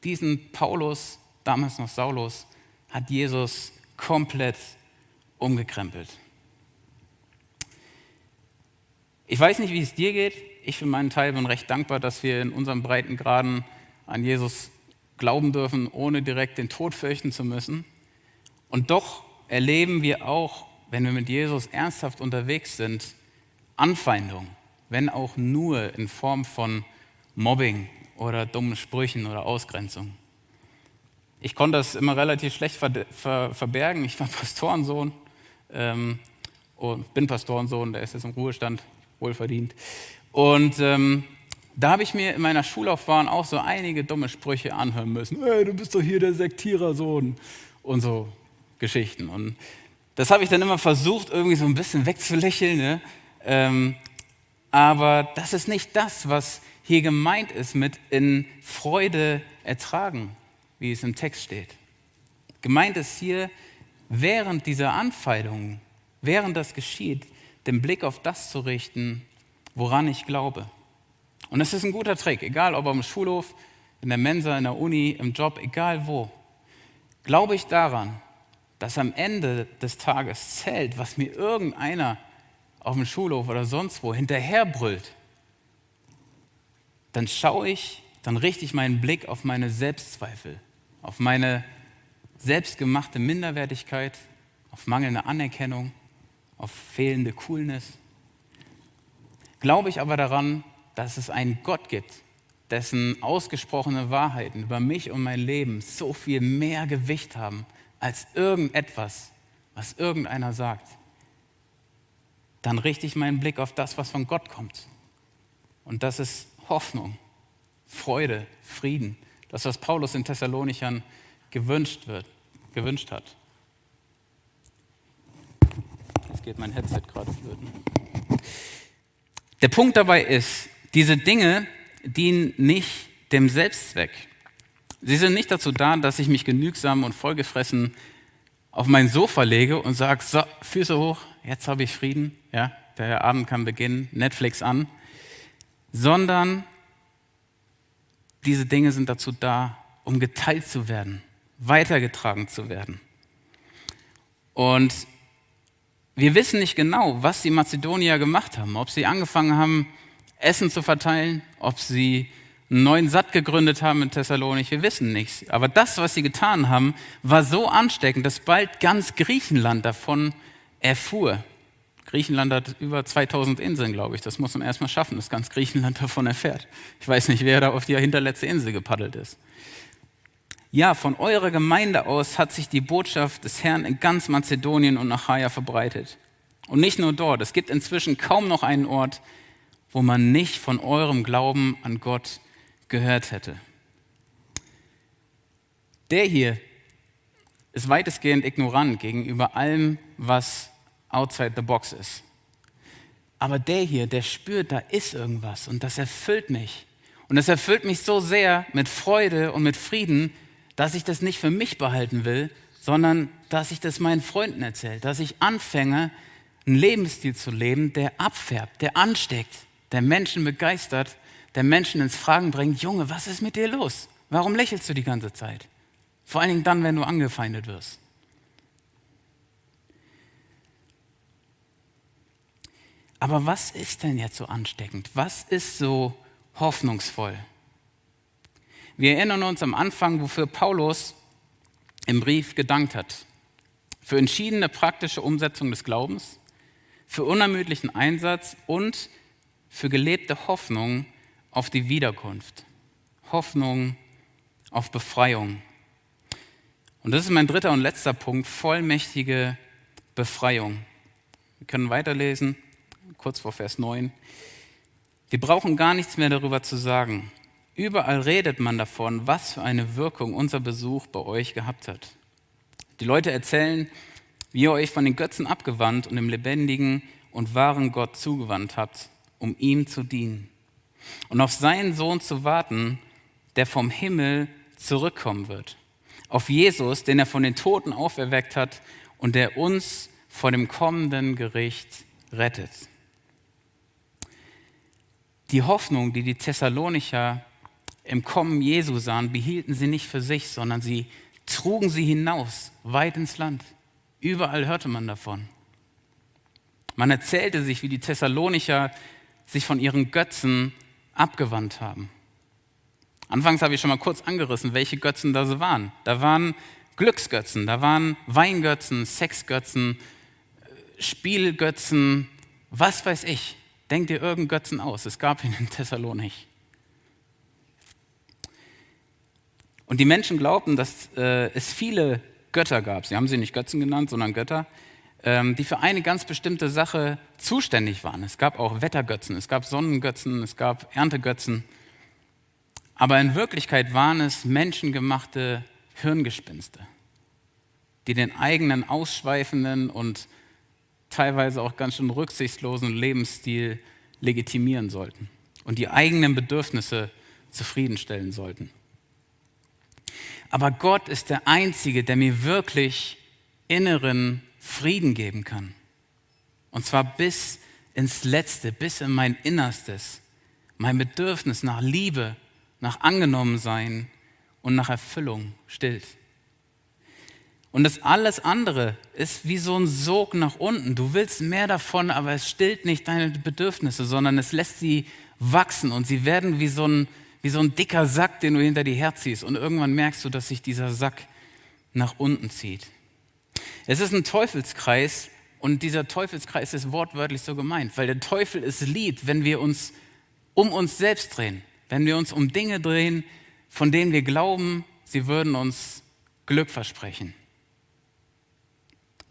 Speaker 1: Diesen Paulus, damals noch Saulus, hat Jesus komplett umgekrempelt. Ich weiß nicht, wie es dir geht. Ich für meinen Teil bin recht dankbar, dass wir in unserem Breitengraden an Jesus glauben dürfen, ohne direkt den Tod fürchten zu müssen. Und doch erleben wir auch, wenn wir mit Jesus ernsthaft unterwegs sind, Anfeindung, wenn auch nur in Form von Mobbing oder dummen Sprüchen oder Ausgrenzung. Ich konnte das immer relativ schlecht ver ver verbergen. Ich war Pastorensohn ähm, und bin Pastorensohn, der ist jetzt im Ruhestand, wohlverdient. Und ähm, da habe ich mir in meiner Schullaufbahn auch so einige dumme Sprüche anhören müssen. Hey, du bist doch hier der Sektierersohn und so Geschichten. Und das habe ich dann immer versucht, irgendwie so ein bisschen wegzulächeln. Ne? Ähm, aber das ist nicht das, was hier gemeint ist mit in Freude ertragen, wie es im Text steht. Gemeint ist hier, während dieser Anfeindungen, während das geschieht, den Blick auf das zu richten, woran ich glaube. Und es ist ein guter Trick, egal ob am Schulhof, in der Mensa, in der Uni, im Job, egal wo. Glaube ich daran, dass am Ende des Tages zählt, was mir irgendeiner auf dem Schulhof oder sonst wo hinterherbrüllt, dann schaue ich, dann richte ich meinen Blick auf meine Selbstzweifel, auf meine selbstgemachte Minderwertigkeit, auf mangelnde Anerkennung, auf fehlende Coolness. Glaube ich aber daran, dass es einen Gott gibt, dessen ausgesprochene Wahrheiten über mich und mein Leben so viel mehr Gewicht haben als irgendetwas, was irgendeiner sagt, dann richte ich meinen Blick auf das, was von Gott kommt. Und das ist Hoffnung, Freude, Frieden. Das, was Paulus in Thessalonichern gewünscht, wird, gewünscht hat. Jetzt geht mein Headset gerade flöten. Der Punkt dabei ist, diese Dinge dienen nicht dem Selbstzweck. Sie sind nicht dazu da, dass ich mich genügsam und vollgefressen auf mein Sofa lege und sage, so, Füße hoch, jetzt habe ich Frieden, ja, der Abend kann beginnen, Netflix an, sondern diese Dinge sind dazu da, um geteilt zu werden, weitergetragen zu werden. Und wir wissen nicht genau, was die Mazedonier gemacht haben, ob sie angefangen haben, Essen zu verteilen, ob sie einen neuen Satt gegründet haben in Thessalonik, wir wissen nichts. Aber das, was sie getan haben, war so ansteckend, dass bald ganz Griechenland davon erfuhr. Griechenland hat über 2000 Inseln, glaube ich. Das muss man erstmal schaffen, dass ganz Griechenland davon erfährt. Ich weiß nicht, wer da auf die hinterletzte Insel gepaddelt ist. Ja, von eurer Gemeinde aus hat sich die Botschaft des Herrn in ganz Mazedonien und Achaia verbreitet. Und nicht nur dort. Es gibt inzwischen kaum noch einen Ort, wo man nicht von eurem Glauben an Gott gehört hätte. Der hier ist weitestgehend ignorant gegenüber allem, was outside the box ist. Aber der hier, der spürt, da ist irgendwas und das erfüllt mich. Und das erfüllt mich so sehr mit Freude und mit Frieden, dass ich das nicht für mich behalten will, sondern dass ich das meinen Freunden erzähle, dass ich anfange, einen Lebensstil zu leben, der abfärbt, der ansteckt, der Menschen begeistert, der Menschen ins Fragen bringt, Junge, was ist mit dir los? Warum lächelst du die ganze Zeit? Vor allen Dingen dann, wenn du angefeindet wirst. Aber was ist denn jetzt so ansteckend? Was ist so hoffnungsvoll? Wir erinnern uns am Anfang, wofür Paulus im Brief gedankt hat. Für entschiedene praktische Umsetzung des Glaubens, für unermüdlichen Einsatz und für gelebte Hoffnung auf die Wiederkunft, Hoffnung auf Befreiung. Und das ist mein dritter und letzter Punkt, vollmächtige Befreiung. Wir können weiterlesen, kurz vor Vers 9. Wir brauchen gar nichts mehr darüber zu sagen. Überall redet man davon, was für eine Wirkung unser Besuch bei euch gehabt hat. Die Leute erzählen, wie ihr euch von den Götzen abgewandt und dem lebendigen und wahren Gott zugewandt habt um ihm zu dienen und auf seinen Sohn zu warten, der vom Himmel zurückkommen wird. Auf Jesus, den er von den Toten auferweckt hat und der uns vor dem kommenden Gericht rettet. Die Hoffnung, die die Thessalonicher im Kommen Jesu sahen, behielten sie nicht für sich, sondern sie trugen sie hinaus, weit ins Land. Überall hörte man davon. Man erzählte sich, wie die Thessalonicher sich von ihren Götzen abgewandt haben. Anfangs habe ich schon mal kurz angerissen, welche Götzen da so waren. Da waren Glücksgötzen, da waren Weingötzen, Sexgötzen, Spielgötzen, was weiß ich. Denkt ihr irgendeinen Götzen aus? Es gab ihn in Thessalonik. Und die Menschen glaubten, dass äh, es viele Götter gab. Sie haben sie nicht Götzen genannt, sondern Götter, ähm, die für eine ganz bestimmte Sache zuständig waren. Es gab auch Wettergötzen, es gab Sonnengötzen, es gab Erntegötzen. Aber in Wirklichkeit waren es menschengemachte Hirngespinste, die den eigenen ausschweifenden und teilweise auch ganz schön rücksichtslosen Lebensstil legitimieren sollten und die eigenen Bedürfnisse zufriedenstellen sollten. Aber Gott ist der Einzige, der mir wirklich inneren Frieden geben kann. Und zwar bis ins Letzte, bis in mein Innerstes, mein Bedürfnis nach Liebe, nach Angenommensein und nach Erfüllung stillt. Und das alles andere ist wie so ein Sog nach unten. Du willst mehr davon, aber es stillt nicht deine Bedürfnisse, sondern es lässt sie wachsen und sie werden wie so ein, wie so ein dicker Sack, den du hinter dir herziehst. Und irgendwann merkst du, dass sich dieser Sack nach unten zieht. Es ist ein Teufelskreis und dieser Teufelskreis ist wortwörtlich so gemeint, weil der Teufel es liebt, wenn wir uns um uns selbst drehen, wenn wir uns um Dinge drehen, von denen wir glauben, sie würden uns Glück versprechen.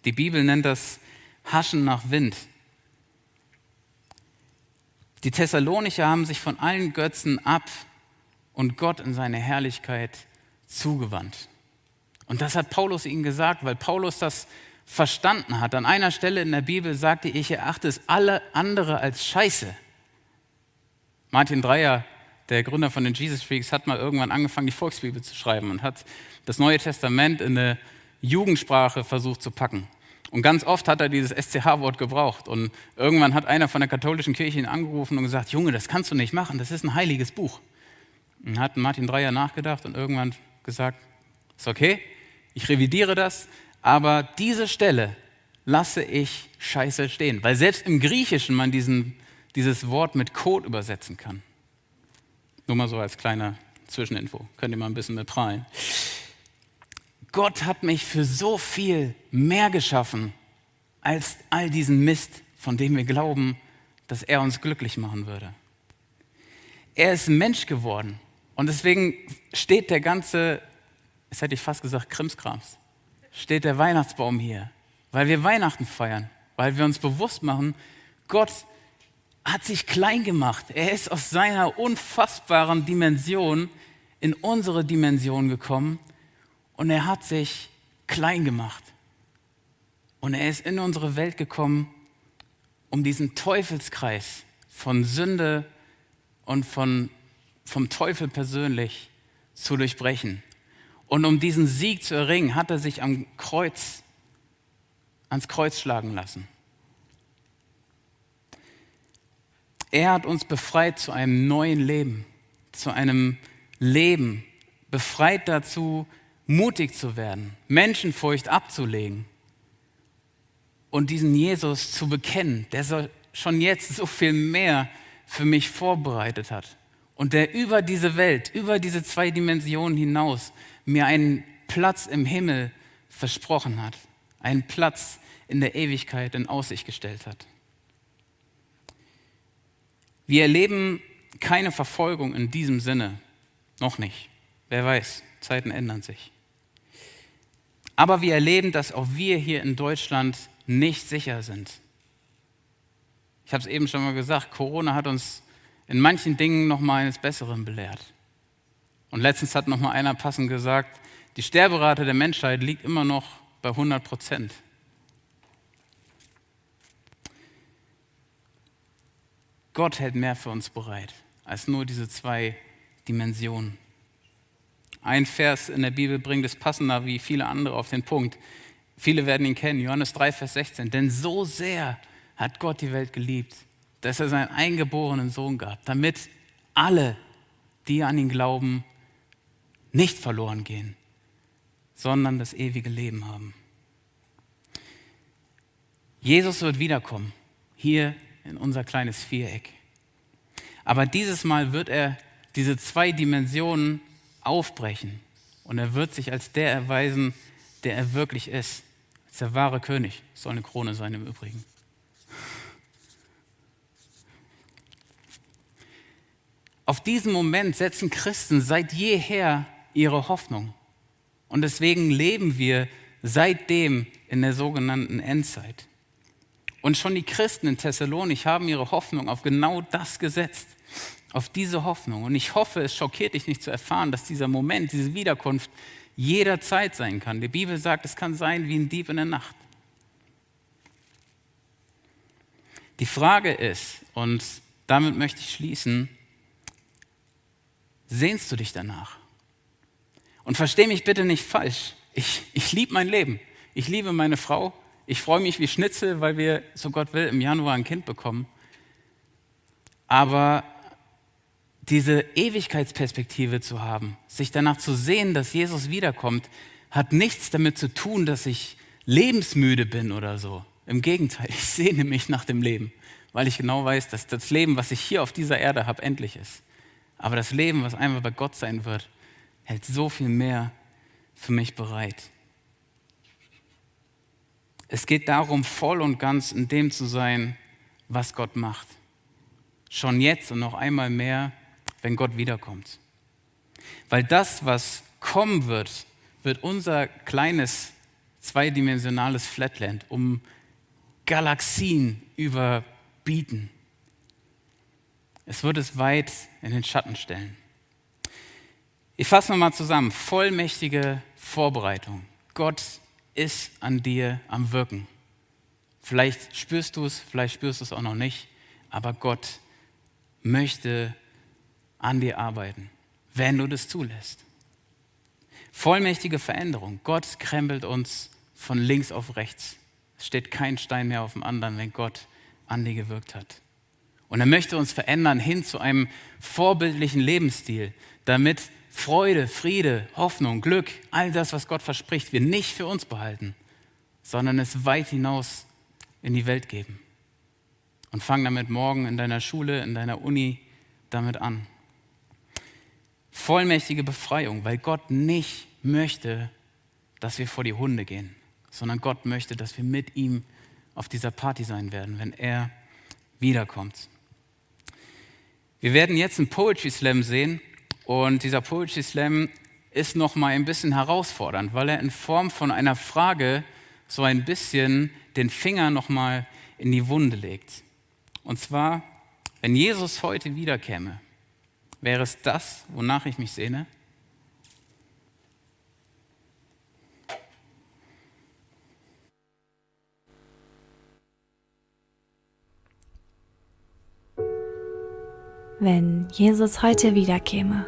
Speaker 1: Die Bibel nennt das Haschen nach Wind. Die Thessalonicher haben sich von allen Götzen ab und Gott in seine Herrlichkeit zugewandt. Und das hat Paulus ihnen gesagt, weil Paulus das verstanden hat. An einer Stelle in der Bibel sagte, ich erachte es alle andere als Scheiße. Martin Dreyer, der Gründer von den Jesus Freaks, hat mal irgendwann angefangen, die Volksbibel zu schreiben und hat das Neue Testament in eine Jugendsprache versucht zu packen. Und ganz oft hat er dieses SCH-Wort gebraucht. Und irgendwann hat einer von der katholischen Kirche ihn angerufen und gesagt, Junge, das kannst du nicht machen, das ist ein heiliges Buch. Und hat Martin Dreyer nachgedacht und irgendwann gesagt, ist okay, ich revidiere das, aber diese Stelle lasse ich scheiße stehen, weil selbst im Griechischen man diesen, dieses Wort mit Code übersetzen kann. Nur mal so als kleiner Zwischeninfo, könnt ihr mal ein bisschen mit prallen. Gott hat mich für so viel mehr geschaffen als all diesen Mist, von dem wir glauben, dass er uns glücklich machen würde. Er ist Mensch geworden und deswegen steht der ganze, jetzt hätte ich fast gesagt, Krimskrams, steht der Weihnachtsbaum hier, weil wir Weihnachten feiern, weil wir uns bewusst machen, Gott hat sich klein gemacht. Er ist aus seiner unfassbaren Dimension in unsere Dimension gekommen und er hat sich klein gemacht. Und er ist in unsere Welt gekommen, um diesen Teufelskreis von Sünde und von, vom Teufel persönlich zu durchbrechen. Und um diesen Sieg zu erringen, hat er sich am Kreuz, ans Kreuz schlagen lassen. Er hat uns befreit zu einem neuen Leben, zu einem Leben, befreit dazu, mutig zu werden, Menschenfurcht abzulegen und diesen Jesus zu bekennen, der schon jetzt so viel mehr für mich vorbereitet hat und der über diese Welt, über diese zwei Dimensionen hinaus mir einen Platz im Himmel versprochen hat, einen Platz in der Ewigkeit in Aussicht gestellt hat. Wir erleben keine Verfolgung in diesem Sinne, noch nicht. Wer weiß, Zeiten ändern sich. Aber wir erleben, dass auch wir hier in Deutschland nicht sicher sind. Ich habe es eben schon mal gesagt, Corona hat uns in manchen Dingen noch mal eines Besseren belehrt. Und letztens hat noch mal einer passend gesagt, die Sterberate der Menschheit liegt immer noch bei 100 Prozent. Gott hält mehr für uns bereit als nur diese zwei Dimensionen. Ein Vers in der Bibel bringt es passender wie viele andere auf den Punkt. Viele werden ihn kennen, Johannes 3, Vers 16. Denn so sehr hat Gott die Welt geliebt, dass er seinen eingeborenen Sohn gab, damit alle, die an ihn glauben, nicht verloren gehen, sondern das ewige Leben haben. Jesus wird wiederkommen, hier in unser kleines Viereck. Aber dieses Mal wird er diese zwei Dimensionen aufbrechen und er wird sich als der erweisen, der er wirklich ist. Als der wahre König. soll eine Krone sein im Übrigen. Auf diesen Moment setzen Christen seit jeher ihre Hoffnung. Und deswegen leben wir seitdem in der sogenannten Endzeit. Und schon die Christen in Thessalonik haben ihre Hoffnung auf genau das gesetzt, auf diese Hoffnung. Und ich hoffe, es schockiert dich nicht zu erfahren, dass dieser Moment, diese Wiederkunft jederzeit sein kann. Die Bibel sagt, es kann sein wie ein Dieb in der Nacht. Die Frage ist, und damit möchte ich schließen, sehnst du dich danach? Und versteh mich bitte nicht falsch. Ich, ich liebe mein Leben. Ich liebe meine Frau. Ich freue mich wie Schnitzel, weil wir, so Gott will, im Januar ein Kind bekommen. Aber diese Ewigkeitsperspektive zu haben, sich danach zu sehen, dass Jesus wiederkommt, hat nichts damit zu tun, dass ich lebensmüde bin oder so. Im Gegenteil, ich sehne mich nach dem Leben, weil ich genau weiß, dass das Leben, was ich hier auf dieser Erde habe, endlich ist. Aber das Leben, was einmal bei Gott sein wird, hält so viel mehr für mich bereit. Es geht darum, voll und ganz in dem zu sein, was Gott macht. Schon jetzt und noch einmal mehr wenn Gott wiederkommt. Weil das, was kommen wird, wird unser kleines zweidimensionales Flatland um Galaxien überbieten. Es wird es weit in den Schatten stellen. Ich fasse nochmal zusammen. Vollmächtige Vorbereitung. Gott ist an dir am Wirken. Vielleicht spürst du es, vielleicht spürst du es auch noch nicht, aber Gott möchte an dir arbeiten, wenn du das zulässt. Vollmächtige Veränderung. Gott krempelt uns von links auf rechts. Es steht kein Stein mehr auf dem anderen, wenn Gott an dir gewirkt hat. Und er möchte uns verändern hin zu einem vorbildlichen Lebensstil, damit Freude, Friede, Hoffnung, Glück, all das, was Gott verspricht, wir nicht für uns behalten, sondern es weit hinaus in die Welt geben. Und fang damit morgen in deiner Schule, in deiner Uni damit an vollmächtige Befreiung, weil Gott nicht möchte, dass wir vor die Hunde gehen, sondern Gott möchte, dass wir mit ihm auf dieser Party sein werden, wenn er wiederkommt. Wir werden jetzt einen Poetry Slam sehen und dieser Poetry Slam ist noch mal ein bisschen herausfordernd, weil er in Form von einer Frage so ein bisschen den Finger noch mal in die Wunde legt. Und zwar, wenn Jesus heute wiederkäme, Wäre es das, wonach ich mich sehne?
Speaker 2: Wenn Jesus heute wiederkäme,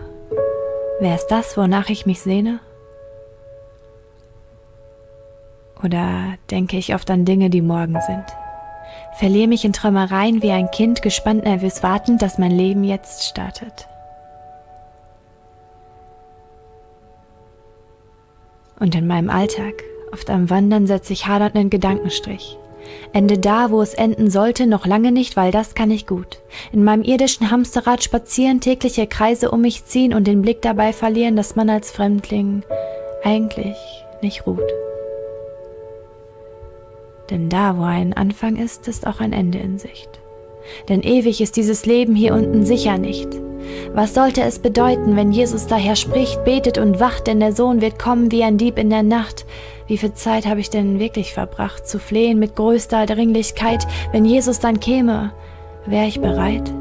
Speaker 2: wäre es das, wonach ich mich sehne? Oder denke ich oft an Dinge, die morgen sind? Verliere mich in Träumereien wie ein Kind, gespannt nervös wartend, dass mein Leben jetzt startet. Und in meinem Alltag, oft am Wandern, setze ich hadernd einen Gedankenstrich. Ende da, wo es enden sollte, noch lange nicht, weil das kann ich gut. In meinem irdischen Hamsterrad spazieren, tägliche Kreise um mich ziehen und den Blick dabei verlieren, dass man als Fremdling eigentlich nicht ruht. Denn da, wo ein Anfang ist, ist auch ein Ende in Sicht. Denn ewig ist dieses Leben hier unten sicher nicht. Was sollte es bedeuten, wenn Jesus daher spricht, betet und wacht, denn der Sohn wird kommen wie ein Dieb in der Nacht? Wie viel Zeit habe ich denn wirklich verbracht, zu flehen mit größter Dringlichkeit? Wenn Jesus dann käme, wäre ich bereit?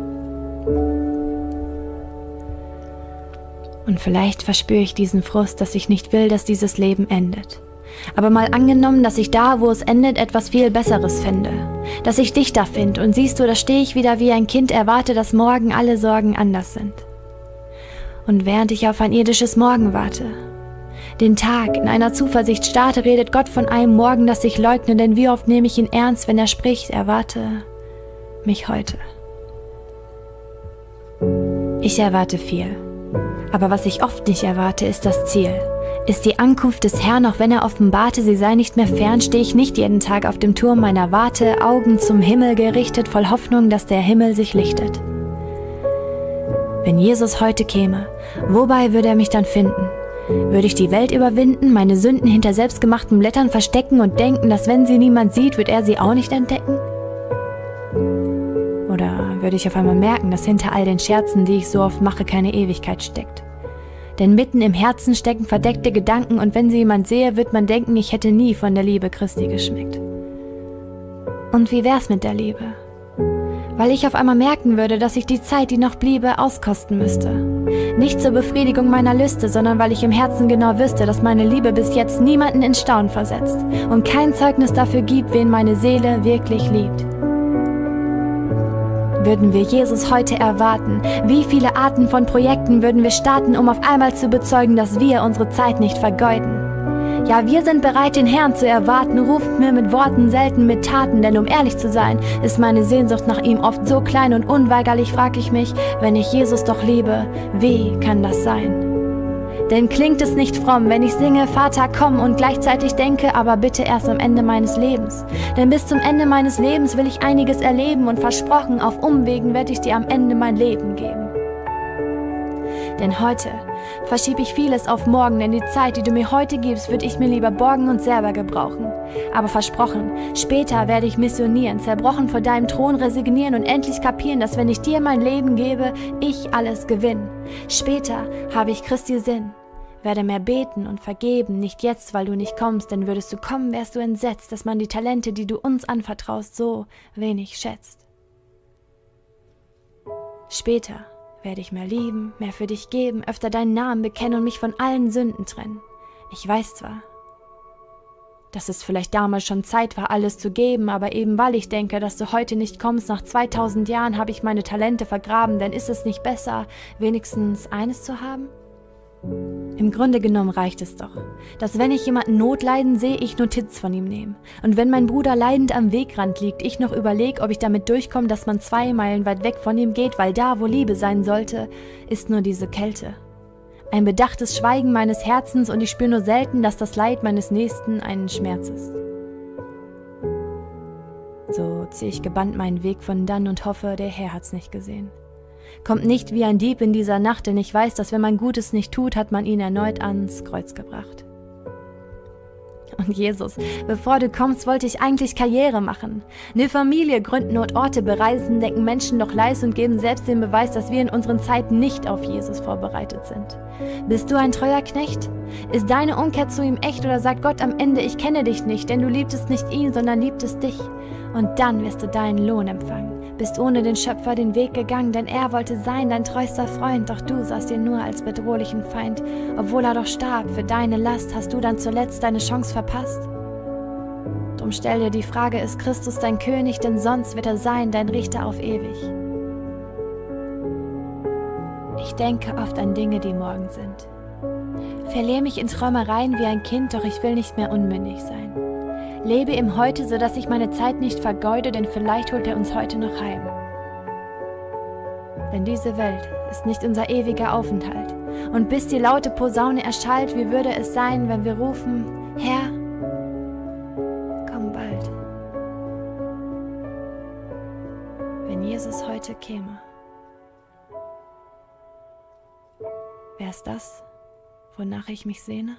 Speaker 2: Und vielleicht verspüre ich diesen Frust, dass ich nicht will, dass dieses Leben endet. Aber mal angenommen, dass ich da, wo es endet, etwas viel Besseres finde. Dass ich dich da finde und siehst du, da stehe ich wieder wie ein Kind, erwarte, dass morgen alle Sorgen anders sind. Und während ich auf ein irdisches Morgen warte, den Tag in einer Zuversicht starte, redet Gott von einem Morgen, das ich leugne, denn wie oft nehme ich ihn ernst, wenn er spricht, erwarte mich heute. Ich erwarte viel, aber was ich oft nicht erwarte, ist das Ziel ist die Ankunft des Herrn, auch wenn er offenbarte, sie sei nicht mehr fern, stehe ich nicht jeden Tag auf dem Turm meiner Warte, Augen zum Himmel gerichtet, voll Hoffnung, dass der Himmel sich lichtet. Wenn Jesus heute käme, wobei würde er mich dann finden? Würde ich die Welt überwinden, meine Sünden hinter selbstgemachten Blättern verstecken und denken, dass wenn sie niemand sieht, wird er sie auch nicht entdecken? Oder würde ich auf einmal merken, dass hinter all den Scherzen, die ich so oft mache, keine Ewigkeit steckt? Denn mitten im Herzen stecken verdeckte Gedanken und wenn sie jemand sehe, wird man denken, ich hätte nie von der Liebe Christi geschmeckt. Und wie wär's mit der Liebe? Weil ich auf einmal merken würde, dass ich die Zeit, die noch bliebe, auskosten müsste. Nicht zur Befriedigung meiner Lüste, sondern weil ich im Herzen genau wüsste, dass meine Liebe bis jetzt niemanden in Staunen versetzt und kein Zeugnis dafür gibt, wen meine Seele wirklich liebt. Würden wir Jesus heute erwarten? Wie viele Arten von Projekten würden wir starten, um auf einmal zu bezeugen, dass wir unsere Zeit nicht vergeuden? Ja, wir sind bereit, den Herrn zu erwarten, ruft mir mit Worten, selten mit Taten, denn um ehrlich zu sein, ist meine Sehnsucht nach ihm oft so klein und unweigerlich frag ich mich, wenn ich Jesus doch liebe, wie kann das sein? Denn klingt es nicht fromm, wenn ich singe, Vater, komm und gleichzeitig denke, aber bitte erst am Ende meines Lebens. Denn bis zum Ende meines Lebens will ich einiges erleben und versprochen, auf Umwegen werde ich dir am Ende mein Leben geben. Denn heute verschiebe ich vieles auf morgen, denn die Zeit, die du mir heute gibst, würde ich mir lieber borgen und selber gebrauchen. Aber versprochen, später werde ich missionieren, zerbrochen vor deinem Thron resignieren und endlich kapieren, dass wenn ich dir mein Leben gebe, ich alles gewinne. Später habe ich Christi Sinn. Werde mehr beten und vergeben, nicht jetzt, weil du nicht kommst, denn würdest du kommen, wärst du entsetzt, dass man die Talente, die du uns anvertraust, so wenig schätzt. Später werde ich mehr lieben, mehr für dich geben, öfter deinen Namen bekennen und mich von allen Sünden trennen. Ich weiß zwar, dass es vielleicht damals schon Zeit war, alles zu geben, aber eben weil ich denke, dass du heute nicht kommst, nach 2000 Jahren habe ich meine Talente vergraben, denn ist es nicht besser, wenigstens eines zu haben? Im Grunde genommen reicht es doch, dass wenn ich jemanden Not leiden sehe, ich Notiz von ihm nehme. Und wenn mein Bruder leidend am Wegrand liegt, ich noch überlege, ob ich damit durchkomme, dass man zwei Meilen weit weg von ihm geht, weil da, wo Liebe sein sollte, ist nur diese Kälte. Ein bedachtes Schweigen meines Herzens und ich spüre nur selten, dass das Leid meines Nächsten einen Schmerz ist. So ziehe ich gebannt meinen Weg von dann und hoffe, der Herr hat's nicht gesehen. Kommt nicht wie ein Dieb in dieser Nacht, denn ich weiß, dass wenn man Gutes nicht tut, hat man ihn erneut ans Kreuz gebracht. Und Jesus, bevor du kommst, wollte ich eigentlich Karriere machen. Eine Familie gründen und Orte bereisen, denken Menschen doch leis und geben selbst den Beweis, dass wir in unseren Zeiten nicht auf Jesus vorbereitet sind. Bist du ein treuer Knecht? Ist deine Umkehr zu ihm echt oder sagt Gott am Ende, ich kenne dich nicht, denn du liebtest nicht ihn, sondern liebtest dich? Und dann wirst du deinen Lohn empfangen bist ohne den Schöpfer den Weg gegangen, denn er wollte sein dein treuster Freund, doch du sahst ihn nur als bedrohlichen Feind. Obwohl er doch starb, für deine Last hast du dann zuletzt deine Chance verpasst. Drum stell dir die Frage, ist Christus dein König, denn sonst wird er sein, dein Richter auf ewig. Ich denke oft an Dinge, die morgen sind. Verliere mich in Träumereien wie ein Kind, doch ich will nicht mehr unmündig sein. Lebe im Heute, sodass ich meine Zeit nicht vergeude, denn vielleicht holt er uns heute noch heim. Denn diese Welt ist nicht unser ewiger Aufenthalt. Und bis die laute Posaune erschallt, wie würde es sein, wenn wir rufen, Herr, komm bald. Wenn Jesus heute käme, wär's das, wonach ich mich sehne?